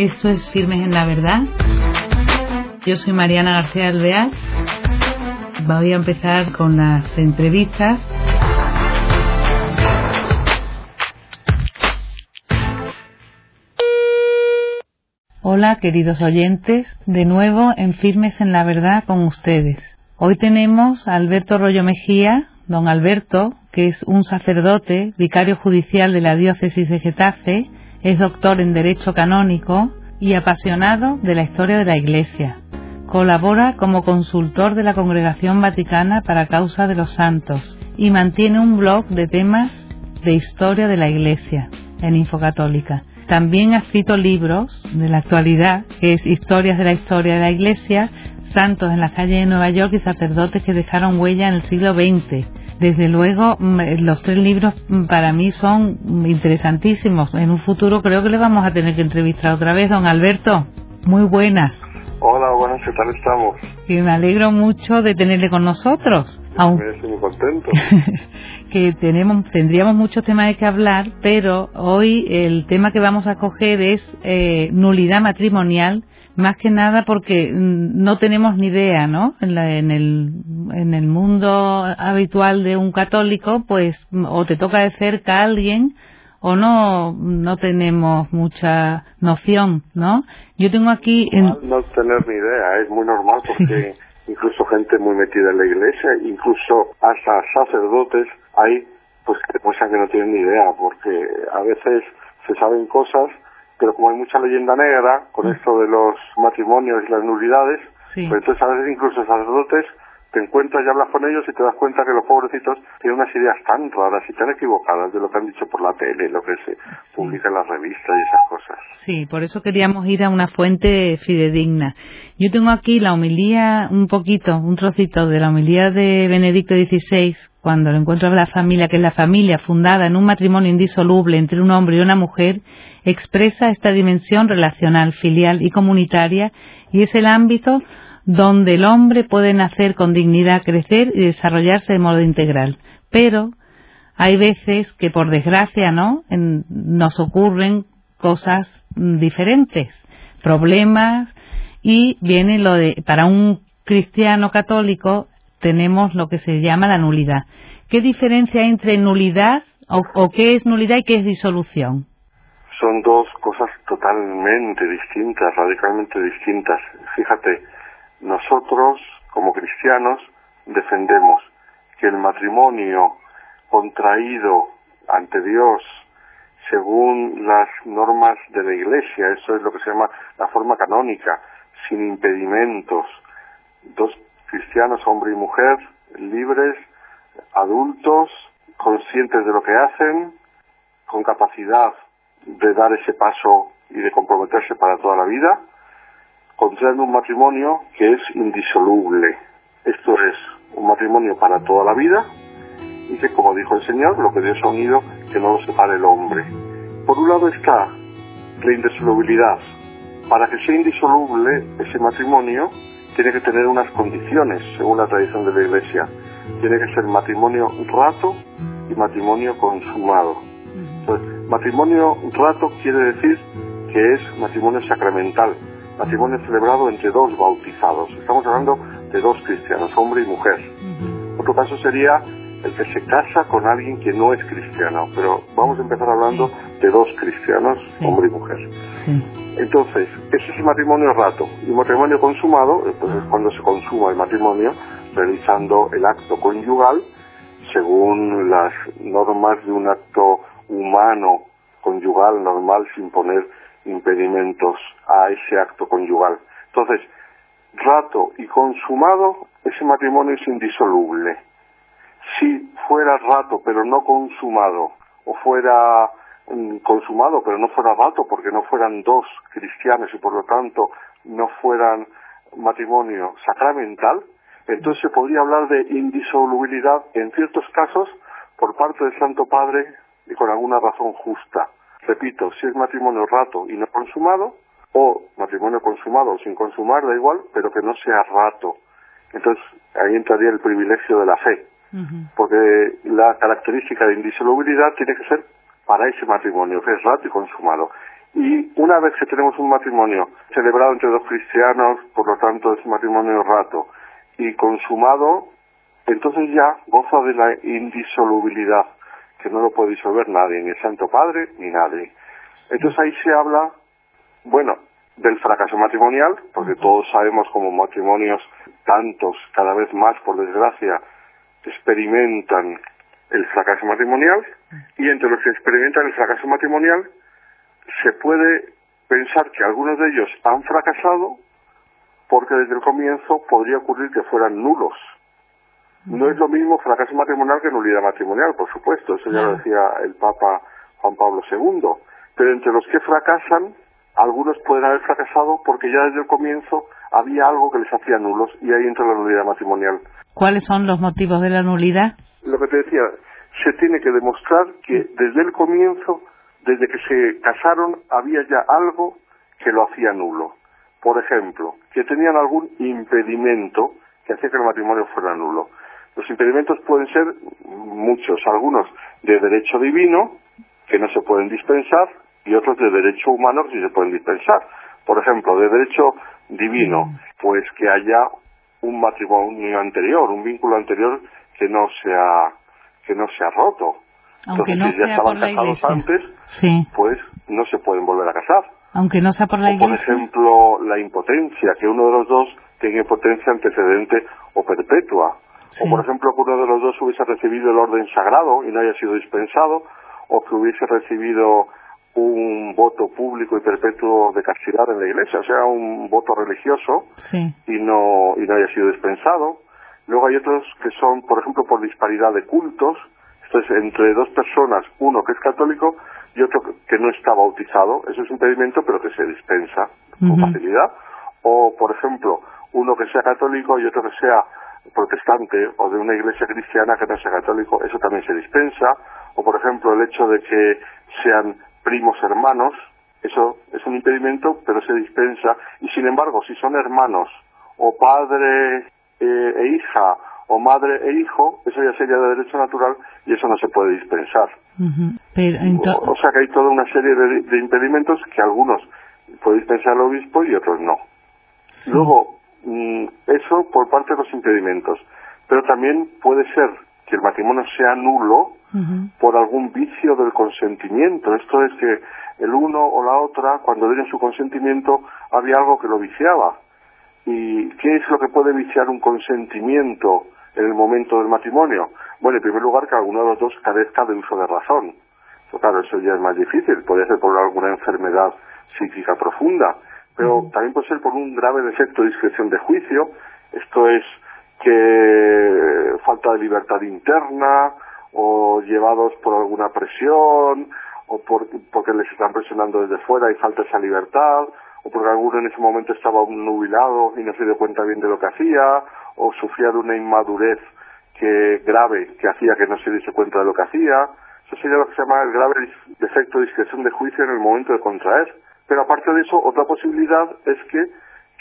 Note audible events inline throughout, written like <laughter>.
Esto es Firmes en la Verdad. Yo soy Mariana García Alvear. Voy a empezar con las entrevistas. Hola, queridos oyentes, de nuevo en Firmes en la Verdad con ustedes. Hoy tenemos a Alberto Rollo Mejía, don Alberto, que es un sacerdote, vicario judicial de la diócesis de Getafe, es doctor en Derecho Canónico y apasionado de la historia de la Iglesia. Colabora como consultor de la Congregación Vaticana para Causa de los Santos y mantiene un blog de temas de historia de la Iglesia en Infocatólica. También ha escrito libros de la actualidad, que es Historias de la Historia de la Iglesia, Santos en las calles de Nueva York y sacerdotes que dejaron huella en el siglo XX. Desde luego, mm, los tres libros mm, para mí son interesantísimos. En un futuro creo que le vamos a tener que entrevistar otra vez, don Alberto. Muy buenas. Hola, buenas, ¿qué tal estamos? Y me alegro mucho de tenerle con nosotros. estoy muy contento. <laughs> que tenemos, tendríamos muchos temas de que hablar, pero hoy el tema que vamos a coger es eh, nulidad matrimonial más que nada porque mm, no tenemos ni idea, ¿no? En, el, en el mundo habitual de un católico, pues o te toca de cerca a alguien o no no tenemos mucha noción, ¿no? Yo tengo aquí... No, no tener ni idea, es muy normal porque <laughs> incluso gente muy metida en la iglesia, incluso hasta sacerdotes hay pues que que no tienen ni idea porque a veces se saben cosas pero como hay mucha leyenda negra con mm. esto de los matrimonios y las nulidades, pues entonces a veces incluso sacerdotes te encuentras y hablas con ellos y te das cuenta que los pobrecitos tienen unas ideas tan raras y tan equivocadas de lo que han dicho por la tele, lo que se publica en las revistas y esas cosas. Sí, por eso queríamos ir a una fuente fidedigna. Yo tengo aquí la homilía, un poquito, un trocito de la homilía de Benedicto XVI, cuando lo encuentro a la familia, que es la familia fundada en un matrimonio indisoluble entre un hombre y una mujer, expresa esta dimensión relacional, filial y comunitaria y es el ámbito donde el hombre puede nacer con dignidad, crecer y desarrollarse de modo integral. Pero hay veces que por desgracia, ¿no? nos ocurren cosas diferentes, problemas y viene lo de para un cristiano católico tenemos lo que se llama la nulidad. ¿Qué diferencia hay entre nulidad o, qué es nulidad y qué es disolución? Son dos cosas totalmente distintas, radicalmente distintas. Fíjate, nosotros, como cristianos, defendemos que el matrimonio contraído ante Dios según las normas de la Iglesia, eso es lo que se llama la forma canónica, sin impedimentos, dos cristianos, hombre y mujer, libres, adultos, conscientes de lo que hacen, con capacidad de dar ese paso y de comprometerse para toda la vida, contraendo un matrimonio que es indisoluble. Esto es un matrimonio para toda la vida y que, como dijo el Señor, lo que Dios ha unido, que no lo separe el hombre. Por un lado está la indisolubilidad. Para que sea indisoluble ese matrimonio, tiene que tener unas condiciones, según la tradición de la Iglesia. Tiene que ser matrimonio rato y matrimonio consumado. Entonces, matrimonio rato quiere decir que es matrimonio sacramental, matrimonio celebrado entre dos bautizados. Estamos hablando de dos cristianos, hombre y mujer. Otro caso sería el que se casa con alguien que no es cristiano, pero vamos a empezar hablando de dos cristianos, hombre y mujer. Entonces, ese es el matrimonio rato. Y matrimonio consumado, pues es cuando se consuma el matrimonio, realizando el acto conyugal según las normas de un acto humano conyugal normal sin poner impedimentos a ese acto conyugal. Entonces, rato y consumado, ese matrimonio es indisoluble. Si fuera rato pero no consumado, o fuera consumado pero no fuera rato porque no fueran dos cristianos y por lo tanto no fueran matrimonio sacramental, entonces se podría hablar de indisolubilidad en ciertos casos por parte del Santo Padre y con alguna razón justa. Repito, si es matrimonio rato y no consumado, o matrimonio consumado o sin consumar, da igual, pero que no sea rato. Entonces ahí entraría el privilegio de la fe, porque la característica de indisolubilidad tiene que ser para ese matrimonio, que es rato y consumado. Y una vez que tenemos un matrimonio celebrado entre dos cristianos, por lo tanto es un matrimonio rato, y consumado, entonces ya goza de la indisolubilidad, que no lo puede disolver nadie, ni el Santo Padre, ni nadie. Entonces ahí se habla, bueno, del fracaso matrimonial, porque todos sabemos como matrimonios, tantos, cada vez más, por desgracia, experimentan el fracaso matrimonial, y entre los que experimentan el fracaso matrimonial, se puede pensar que algunos de ellos han fracasado porque desde el comienzo podría ocurrir que fueran nulos. No es lo mismo fracaso matrimonial que nulidad matrimonial, por supuesto, eso ya lo decía el Papa Juan Pablo II. Pero entre los que fracasan, algunos pueden haber fracasado porque ya desde el comienzo había algo que les hacía nulos y ahí entra la nulidad matrimonial. ¿Cuáles son los motivos de la nulidad? Lo que te decía, se tiene que demostrar que desde el comienzo desde que se casaron había ya algo que lo hacía nulo. Por ejemplo, que tenían algún impedimento que hacía que el matrimonio fuera nulo. Los impedimentos pueden ser muchos, algunos de derecho divino, que no se pueden dispensar, y otros de derecho humano que sí se pueden dispensar. Por ejemplo, de derecho divino, pues que haya un matrimonio anterior, un vínculo anterior que no sea que no se ha roto. Aunque no sea por la iglesia. antes, pues no se pueden volver a casar. Aunque no sea por la iglesia. Por ejemplo, la impotencia, que uno de los dos tenga impotencia antecedente o perpetua. O por ejemplo, que uno de los dos hubiese recibido el orden sagrado y no haya sido dispensado, o que hubiese recibido un voto público y perpetuo de castidad en la iglesia, o sea, un voto religioso y no y no haya sido dispensado. Luego hay otros que son, por ejemplo, por disparidad de cultos, entonces, entre dos personas, uno que es católico y otro que no está bautizado, eso es un impedimento, pero que se dispensa con facilidad. O, por ejemplo, uno que sea católico y otro que sea protestante o de una iglesia cristiana que no sea católico, eso también se dispensa. O, por ejemplo, el hecho de que sean primos hermanos, eso es un impedimento, pero se dispensa. Y, sin embargo, si son hermanos o padre eh, e hija o madre e hijo, eso ya sería de derecho natural y eso no se puede dispensar. o, sea que hay toda una serie de, impedimentos que algunos puede dispensar el obispo y otros no. Luego, mm, eso por parte de los impedimentos. Pero también puede ser que el matrimonio sea nulo por algún vicio del consentimiento. Esto es que el uno o la otra, cuando dieron su consentimiento, había algo que lo viciaba. ¿Y qué es lo que puede viciar un consentimiento en el momento del matrimonio? Bueno, en primer lugar, que alguno de los dos carezca de uso de razón. claro, eso ya es más difícil. Podría ser por alguna enfermedad psíquica profunda, pero también puede ser por un grave defecto de discreción de juicio. Esto es que falta de libertad interna o llevados por alguna presión o por, porque les están presionando desde fuera y falta esa libertad o porque alguno en ese momento estaba nubilado y no se dio cuenta bien de lo que hacía, o sufría de una inmadurez que grave que hacía que no se diese cuenta de lo que hacía. Eso sería lo que se llama el grave defecto de discreción de juicio en el momento de contraer. Pero aparte de eso, otra posibilidad es que,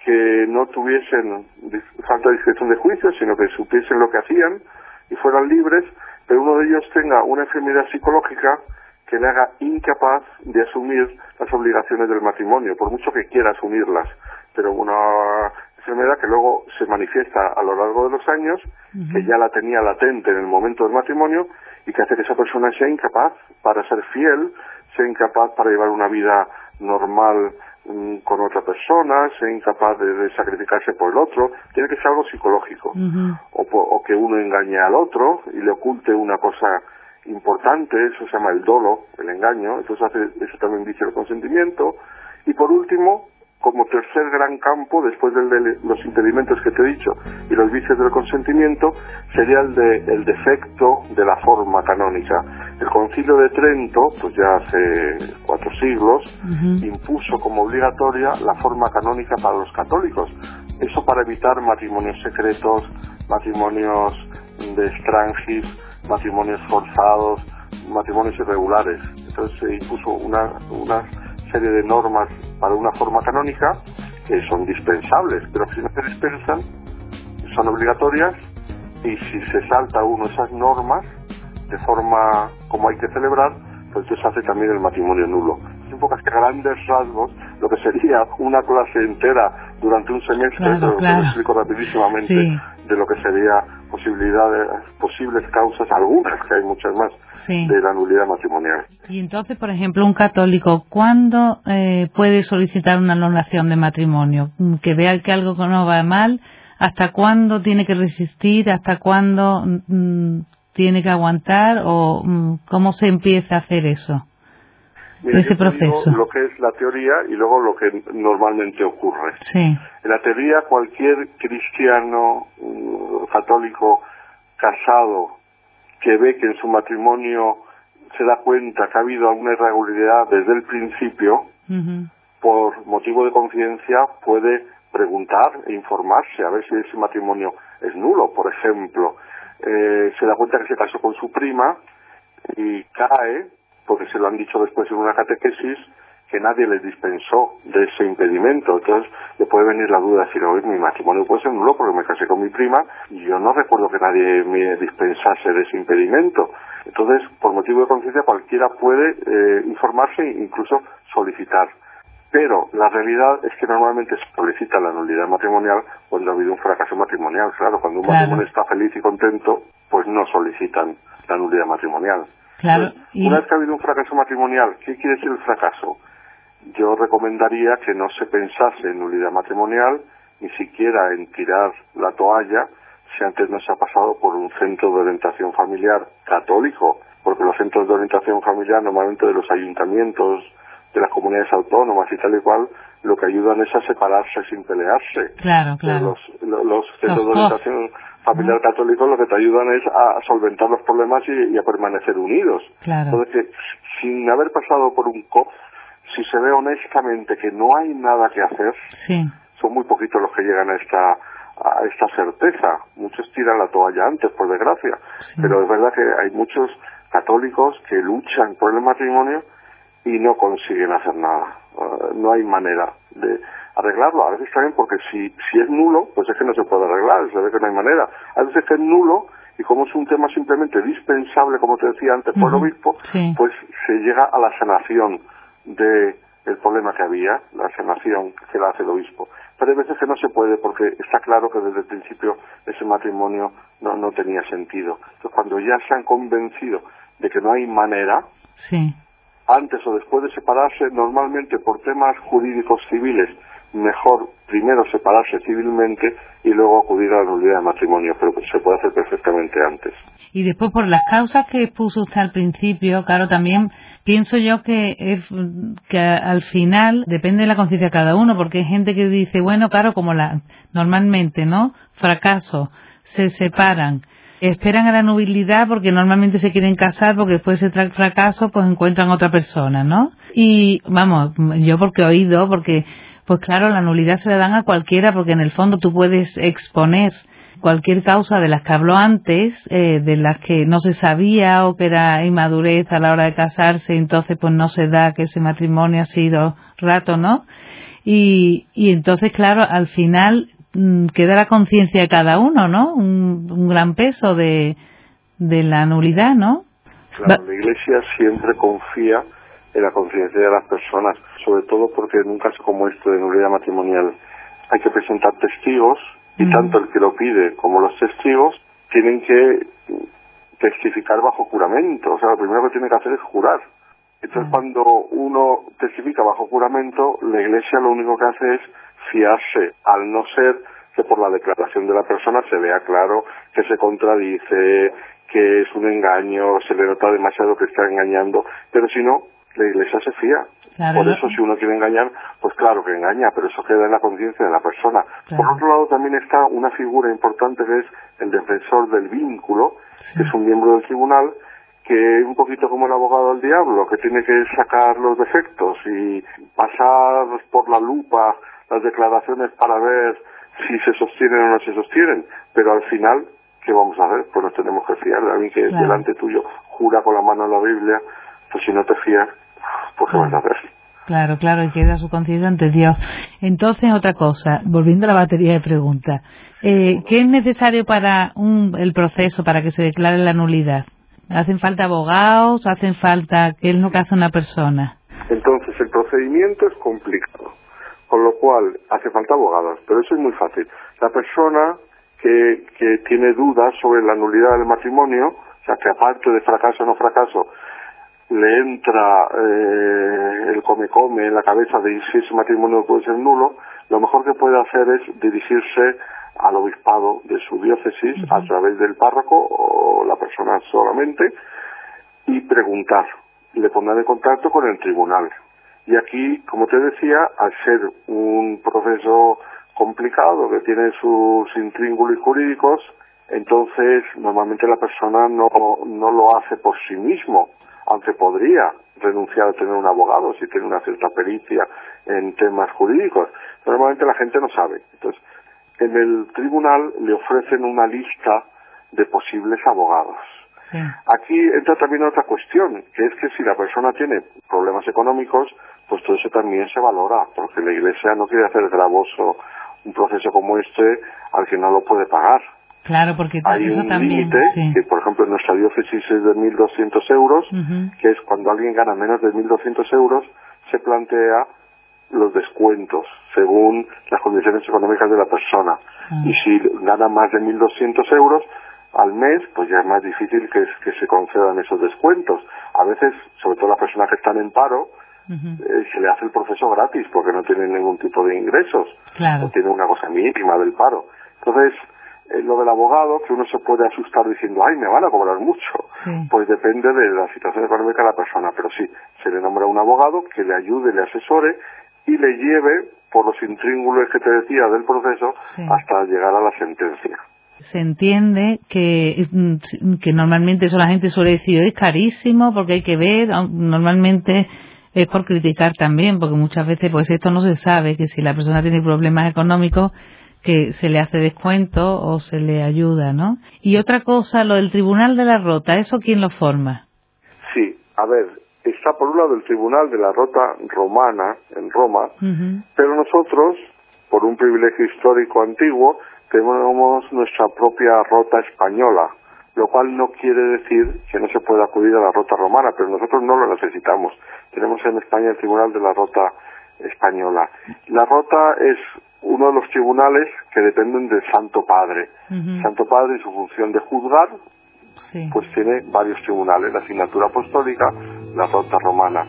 que no tuviesen falta de discreción de juicio, sino que supiesen lo que hacían y fueran libres, pero uno de ellos tenga una enfermedad psicológica que le haga incapaz de asumir las obligaciones del matrimonio, por mucho que quiera asumirlas, pero una enfermedad que luego se manifiesta a lo largo de los años, que ya la tenía latente en el momento del matrimonio y que hace que esa persona sea incapaz para ser fiel, sea incapaz para llevar una vida normal con otra persona, sea incapaz de, sacrificarse por el otro, tiene que ser algo psicológico, o, o que uno engañe al otro y le oculte una cosa importante, eso se llama el dolo, el engaño, entonces hace, eso también dice el consentimiento. Y por último, como tercer gran campo, después de los impedimentos que te he dicho y los vicios del consentimiento, sería el, de, el defecto de la forma canónica. El concilio de Trento, pues ya hace cuatro siglos, impuso como obligatoria la forma canónica para los católicos. Eso para evitar matrimonios secretos, matrimonios de extranjis, matrimonios forzados, matrimonios irregulares. Entonces se impuso una, una serie de normas para una forma canónica que son dispensables, pero si no se dispensan, son obligatorias y si se salta uno esas normas de forma como hay que celebrar, pues entonces hace también el matrimonio nulo. poco que grandes rasgos lo que sería una clase entera durante un semestre, Claro, pero claro. lo explico rapidísimamente, Sí. De lo que sería posibilidades, posibles causas, algunas, que hay muchas más, Sí. de la nulidad matrimonial. Y entonces, por ejemplo, un católico, ¿cuándo eh, puede solicitar una anulación de matrimonio? Que vea que algo no va mal, ¿hasta cuándo tiene que resistir? ¿Hasta cuándo mm, tiene que aguantar? ¿O mm, cómo se empieza a hacer eso? Mira, Ese proceso. lo que es la teoría y luego lo que normalmente ocurre. Sí, En la teoría, cualquier cristiano mm, católico casado que ve que en su matrimonio se da cuenta que ha habido alguna irregularidad desde el principio, por motivo de conciencia puede preguntar e informarse a ver si ese matrimonio es nulo. Por ejemplo, eh, se da cuenta que se casó con su prima y cae, porque se lo han dicho después en una catequesis, que nadie le dispensó de ese impedimento. Entonces le puede venir la duda de decir, oye, mi matrimonio puede ser nulo porque me casé con mi prima y yo no recuerdo que nadie me dispensase de ese impedimento. Entonces, por motivo de conciencia, cualquiera puede eh, informarse e incluso solicitar. Pero la realidad es que normalmente se solicita la nulidad matrimonial cuando ha habido un fracaso matrimonial. Claro, cuando un Claro. matrimonio está feliz y contento, pues no solicitan la nulidad matrimonial. Claro. Entonces, Y, Una vez que ha habido un fracaso matrimonial, ¿qué quiere decir el fracaso? Yo recomendaría que no se pensase en nulidad matrimonial, ni siquiera en tirar la toalla, si antes no se ha pasado por un centro de orientación familiar católico, porque los centros de orientación familiar normalmente de los ayuntamientos, de las comunidades autónomas y tal y cual, lo que ayudan es a separarse sin pelearse. claro, claro. Los, lo- los centros Los de orientación familiar católicos lo que te ayudan es a solventar los problemas y, y a permanecer unidos. Claro. Entonces, que sin haber pasado por un COF, si se ve honestamente que no hay nada que hacer, Sí, son muy poquitos los que llegan a esta a esta certeza. Muchos tiran la toalla antes, por desgracia. Sí. Pero es verdad que hay muchos católicos que luchan por el matrimonio y no consiguen hacer nada. Eh, no hay manera de arreglarlo. A veces también porque si, si es nulo, pues es que no se puede arreglar, se ve que no hay manera. A veces que es nulo y como es un tema simplemente dispensable, como te decía antes, por el obispo, sí. pues se llega a la sanación de el problema que había, la sanación que la hace el obispo. Pero hay veces que no se puede porque está claro que desde el principio ese matrimonio no, no tenía sentido. Entonces cuando ya se han convencido de que no hay manera, sí. antes o después de separarse, normalmente por temas jurídicos civiles, mejor primero separarse civilmente y luego acudir a la nulidad de matrimonio, pero se puede hacer perfectamente antes. Y después, por las causas que puso usted al principio, claro, también pienso yo que, es, que al final depende de la conciencia de cada uno, porque hay gente que dice, bueno, claro, como la normalmente, ¿no? Fracaso, se separan, esperan a la nubilidad porque normalmente se quieren casar porque después de ese fracaso pues encuentran otra persona, ¿no? Y vamos, yo porque he oído, porque pues claro, la nulidad se la dan a cualquiera porque en el fondo tú puedes exponer cualquier causa de las que habló antes, eh, de las que no se sabía o que era inmadurez a la hora de casarse, entonces pues no se da que ese matrimonio ha sido rato, ¿no? Y, entonces, claro, al final mm, queda la conciencia de cada uno, ¿no? Un, un gran peso de, de la nulidad, ¿no? Claro, la Iglesia siempre confía en la conciencia de las personas, sobre todo porque en un caso como este de nulidad matrimonial hay que presentar testigos y tanto el que lo pide como los testigos tienen que testificar bajo juramento. O sea, lo primero que tiene que hacer es jurar. Entonces, Mm. cuando uno testifica bajo juramento, la Iglesia lo único que hace es fiarse, al no ser que por la declaración de la persona se vea claro que se contradice, que es un engaño, se le nota demasiado que está engañando, pero si no, la Iglesia se fía. Claro, por ¿no? eso, si uno quiere engañar, pues claro que engaña, pero eso queda en la conciencia de la persona. Claro. Por otro lado, también está una figura importante que es el defensor del vínculo, que es un miembro del tribunal, que es un poquito como el abogado del diablo, que tiene que sacar los defectos y pasar por la lupa las declaraciones para ver si se sostienen o no se sostienen. Pero al final, ¿qué vamos a hacer? Pues nos tenemos que fiar de alguien que Claro. delante tuyo jura con la mano en la Biblia, pues si no te fías, Claro, claro, y queda su conciencia ante Dios. Entonces, otra cosa, volviendo a la batería de preguntas, eh, ¿qué es necesario para un, el proceso, para que se declare la nulidad? ¿Hacen falta abogados? ¿Hacen falta qué es lo que hace una persona? Entonces, el procedimiento es complicado, con lo cual hace falta abogados, pero eso es muy fácil. La persona que, que tiene dudas sobre la nulidad del matrimonio, o sea, que aparte de fracaso o no fracaso, le entra eh, el come-come en la cabeza de si ese matrimonio puede ser nulo, lo mejor que puede hacer es dirigirse al obispado de su diócesis a través del párroco o la persona solamente y preguntar. Le pondrán en contacto con el tribunal. Y aquí, como te decía, al ser un proceso complicado que tiene sus intríngulos jurídicos, entonces normalmente la persona no, no lo hace por sí mismo, aunque podría renunciar a tener un abogado si tiene una cierta pericia en temas jurídicos. Normalmente la gente no sabe. Entonces, en el tribunal le ofrecen una lista de posibles abogados. Aquí entra también otra cuestión, que es que si la persona tiene problemas económicos, pues todo eso también se valora, porque la Iglesia no quiere hacer gravoso un proceso como este al que no lo puede pagar. Claro, porque hay eso un límite, que por ejemplo en nuestra diócesis es de 1.200 euros, que es cuando alguien gana menos de 1.200 euros, se plantea los descuentos según las condiciones económicas de la persona. Ah. Y si gana más de 1.200 euros al mes, pues ya es más difícil que, que se concedan esos descuentos. A veces, sobre todo las personas que están en paro, eh, se le hace el proceso gratis porque no tienen ningún tipo de ingresos. Claro. O tienen una cosa mínima del paro. Entonces, eh, lo del abogado, que uno se puede asustar diciendo, ay, me van a cobrar mucho. Sí. Pues depende de la situación económica de la persona. Pero sí, se le nombra un abogado que le ayude, le asesore y le lleve por los intríngulos que te decía del proceso Sí. hasta llegar a la sentencia. se entiende que, mm, que normalmente eso la gente suele decir es carísimo porque hay que ver, normalmente es por criticar también, porque muchas veces pues esto no se sabe, que si la persona tiene problemas económicos, que se le hace descuento o se le ayuda, ¿no? Y otra cosa, lo del Tribunal de la Rota, ¿eso quién lo forma? Sí, a ver, está por un lado el Tribunal de la Rota Romana en Roma, pero nosotros, por un privilegio histórico antiguo, tenemos nuestra propia rota española, lo cual no quiere decir que no se pueda acudir a la rota romana, pero nosotros no lo necesitamos. Tenemos en España el Tribunal de la Rota Española. La rota es uno de los tribunales que dependen del Santo Padre. Santo Padre y su función de juzgar, Sí. pues tiene varios tribunales, la asignatura apostólica, la rota romana.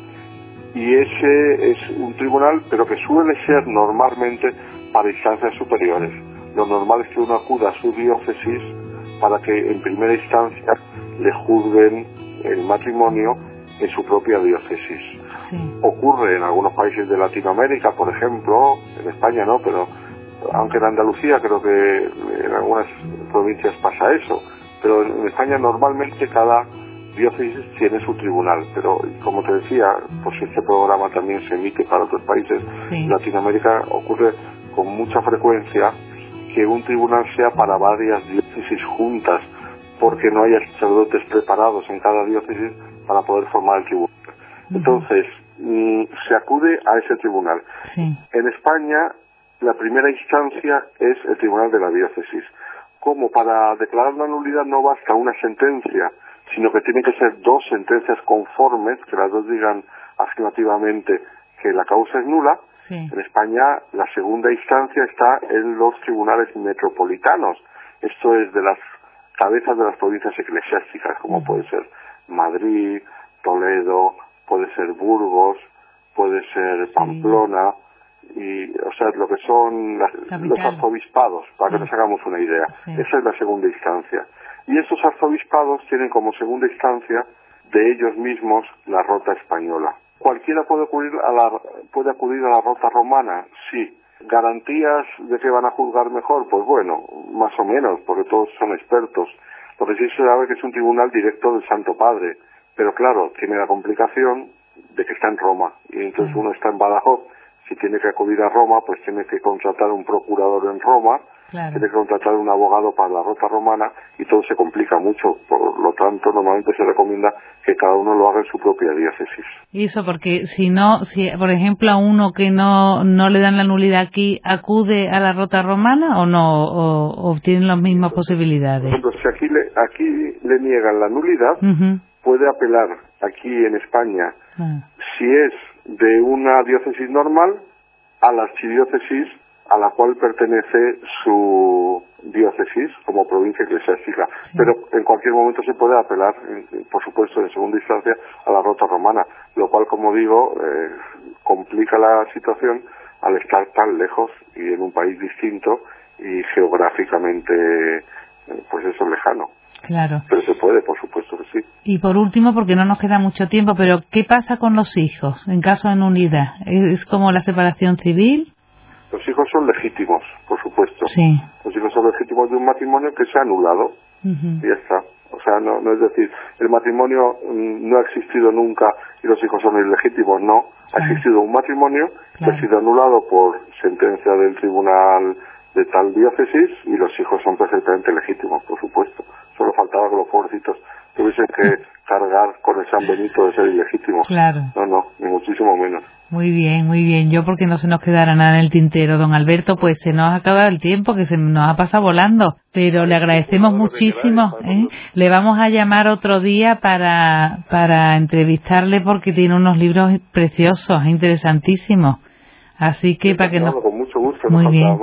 Y ese es un tribunal, pero que suele ser normalmente para instancias superiores. Lo normal es que uno acuda a su diócesis para que en primera instancia le juzguen el matrimonio en su propia diócesis. Sí. Ocurre en algunos países de Latinoamérica, por ejemplo, en España no, pero aunque en Andalucía creo que en algunas provincias pasa eso, pero en España normalmente cada diócesis tiene su tribunal, pero como te decía, pues este programa también se emite para otros países, Sí. en Latinoamérica ocurre con mucha frecuencia que un tribunal sea para varias diócesis juntas, porque no haya sacerdotes preparados en cada diócesis para poder formar el tribunal. Entonces, mm, se acude a ese tribunal. Sí. En España, la primera instancia es el tribunal de la diócesis. Como para declarar la nulidad no basta una sentencia, sino que tienen que ser dos sentencias conformes, que las dos digan afirmativamente que la causa es nula. Sí. En España, la segunda instancia está en los tribunales metropolitanos. Esto es de las cabezas de las provincias eclesiásticas, como puede ser Madrid, Toledo, puede ser Burgos, puede ser Pamplona, y, o sea, lo que son las- los arzobispados, para Sí. que nos hagamos una idea. Sí. Esa es la segunda instancia. Y estos arzobispados tienen como segunda instancia de ellos mismos la rota española. ¿Cualquiera puede acudir a la, puede acudir a la rota romana? Sí. ¿Garantías de que van a juzgar mejor? Pues bueno, más o menos, porque todos son expertos. Lo que sí se sabe que es un tribunal directo del Santo Padre, pero claro, tiene la complicación de que está en Roma, y entonces uno está en Badajoz, si tiene que acudir a Roma, pues tiene que contratar un procurador en Roma, Claro. tiene que contratar un abogado para la rota romana y todo se complica mucho. Por lo tanto, normalmente se recomienda que cada uno lo haga en su propia diócesis. Y eso porque si no, si por ejemplo a uno que no, no le dan la nulidad aquí, ¿acude a la rota romana o no? ¿O, o tienen las mismas Por posibilidades? ejemplo, si aquí le, aquí le niegan la nulidad. Puede apelar aquí en España Ah, si es de una diócesis normal a la archidiócesis a la cual pertenece su diócesis como provincia eclesiástica. Pero en cualquier momento se puede apelar, por supuesto, en segunda instancia, a la rota romana, lo cual, como digo, eh, complica la situación al estar tan lejos y en un país distinto y geográficamente, eh, pues eso, lejano. Claro. Pero se puede, por supuesto que sí. Y por último, porque no nos queda mucho tiempo, pero ¿qué pasa con los hijos en caso de nulidad? ¿Es como la separación civil? Los hijos son legítimos, por supuesto. Sí. Los hijos son legítimos de un matrimonio que se ha anulado. Y ya está. O sea, no, no es decir, el matrimonio mm, no ha existido nunca y los hijos son ilegítimos, no. Ha existido un matrimonio que ha sido anulado por sentencia del tribunal de tal diócesis y los hijos son perfectamente legítimos, por supuesto. Solo faltaba que los pobrecitos tuviesen que <laughs> cargar con el San Benito de ser ilegítimos. Claro. No, no, ni muchísimo menos. Muy bien, muy bien. Yo porque no se nos quedara nada en el tintero, don Alberto, pues se nos ha acabado el tiempo, que se nos ha pasado volando. Pero le agradecemos muchísimo. ¿eh? Le vamos a llamar otro día para, para entrevistarle porque tiene unos libros preciosos, interesantísimos. Así que para que nos... Con mucho gusto, Muy bien.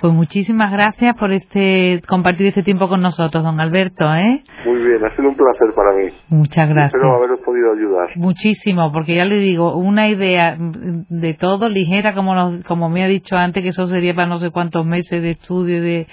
Pues muchísimas gracias por este compartir este tiempo con nosotros, don Alberto, ¿eh? Muy bien, ha sido un placer para mí. Muchas gracias. Espero haberos podido ayudar. Muchísimo, porque ya le digo, una idea de todo ligera, como como me ha dicho antes, que eso sería para no sé cuántos meses de estudio y de,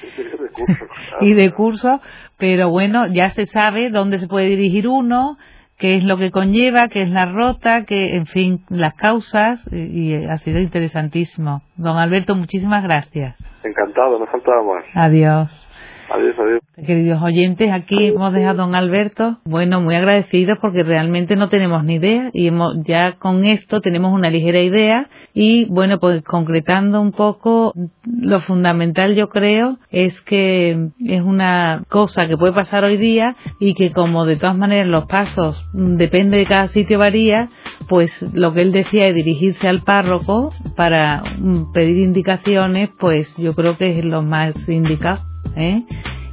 <laughs> y de curso, pero bueno, ya se sabe dónde se puede dirigir uno, qué es lo que conlleva, qué es la rota, que, en fin, las causas, y, ha sido interesantísimo. Don Alberto, muchísimas gracias. Encantado, no faltaba más. Adiós. Adiós, adiós. Queridos oyentes, aquí hemos dejado a don Alberto, bueno, muy agradecidos porque realmente no tenemos ni idea y hemos, ya con esto tenemos una ligera idea y bueno, pues concretando un poco, lo fundamental yo creo es que es una cosa que puede pasar hoy día y que como de todas maneras los pasos, depende de cada sitio varía, pues lo que él decía es dirigirse al párroco para mm, pedir indicaciones, pues yo creo que es lo más indicado. ¿Eh?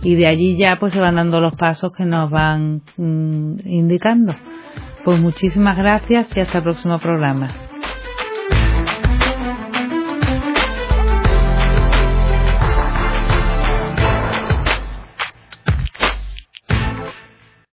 y de allí ya pues se van dando los pasos que nos van mm, indicando. Pues muchísimas gracias y hasta el próximo programa.